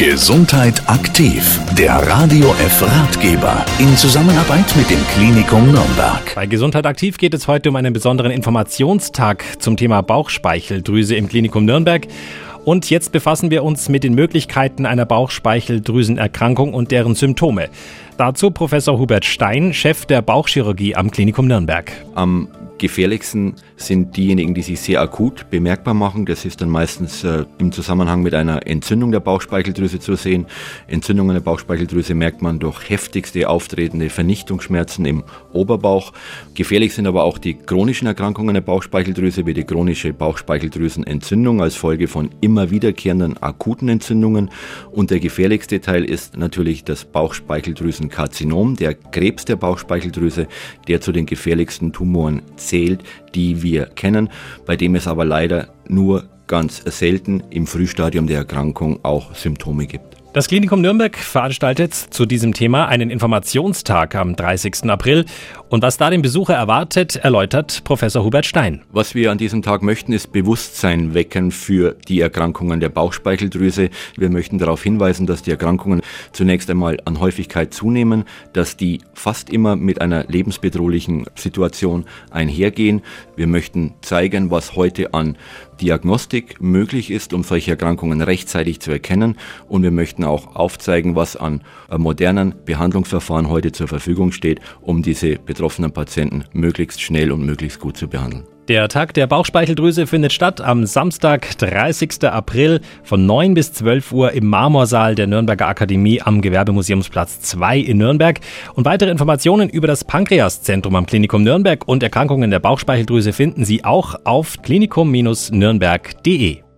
Gesundheit aktiv, der Radio F Ratgeber in Zusammenarbeit mit dem Klinikum Nürnberg. Bei Gesundheit aktiv geht es heute um einen besonderen Informationstag zum Thema Bauchspeicheldrüse im Klinikum Nürnberg. Und jetzt befassen wir uns mit den Möglichkeiten einer Bauchspeicheldrüsenerkrankung und deren Symptome. Dazu Professor Hubert Stein, Chef der Bauchchirurgie am Klinikum Nürnberg. Am gefährlichsten sind diejenigen, die sich sehr akut bemerkbar machen. Das ist dann meistens äh, im Zusammenhang mit einer Entzündung der Bauchspeicheldrüse zu sehen. Entzündungen der Bauchspeicheldrüse merkt man durch heftigste auftretende Vernichtungsschmerzen im Oberbauch. Gefährlich sind aber auch die chronischen Erkrankungen der Bauchspeicheldrüse, wie die chronische Bauchspeicheldrüsenentzündung als Folge von immer wiederkehrenden akuten Entzündungen. Und der gefährlichste Teil ist natürlich das Bauchspeicheldrüsenkarzinom, der Krebs der Bauchspeicheldrüse, der zu den gefährlichsten Tumoren zählt, die wir kennen, bei dem es aber leider nur ganz selten im Frühstadium der Erkrankung auch Symptome gibt. Das Klinikum Nürnberg veranstaltet zu diesem Thema einen Informationstag am 30. April. Und was da den Besucher erwartet, erläutert Professor Hubert Stein. Was wir an diesem Tag möchten, ist Bewusstsein wecken für die Erkrankungen der Bauchspeicheldrüse. Wir möchten darauf hinweisen, dass die Erkrankungen zunächst einmal an Häufigkeit zunehmen, dass die fast immer mit einer lebensbedrohlichen Situation einhergehen. Wir möchten zeigen, was heute an Diagnostik möglich ist, um solche Erkrankungen rechtzeitig zu erkennen. Und wir möchten auch aufzeigen, was an äh, modernen Behandlungsverfahren heute zur Verfügung steht, um diese betroffenen Patienten möglichst schnell und möglichst gut zu behandeln. Der Tag der Bauchspeicheldrüse findet statt am Samstag, 30. April von 9 bis 12 Uhr im Marmorsaal der Nürnberger Akademie am Gewerbemuseumsplatz 2 in Nürnberg. Und weitere Informationen über das Pankreaszentrum am Klinikum Nürnberg und Erkrankungen der Bauchspeicheldrüse finden Sie auch auf klinikum-nürnberg.de.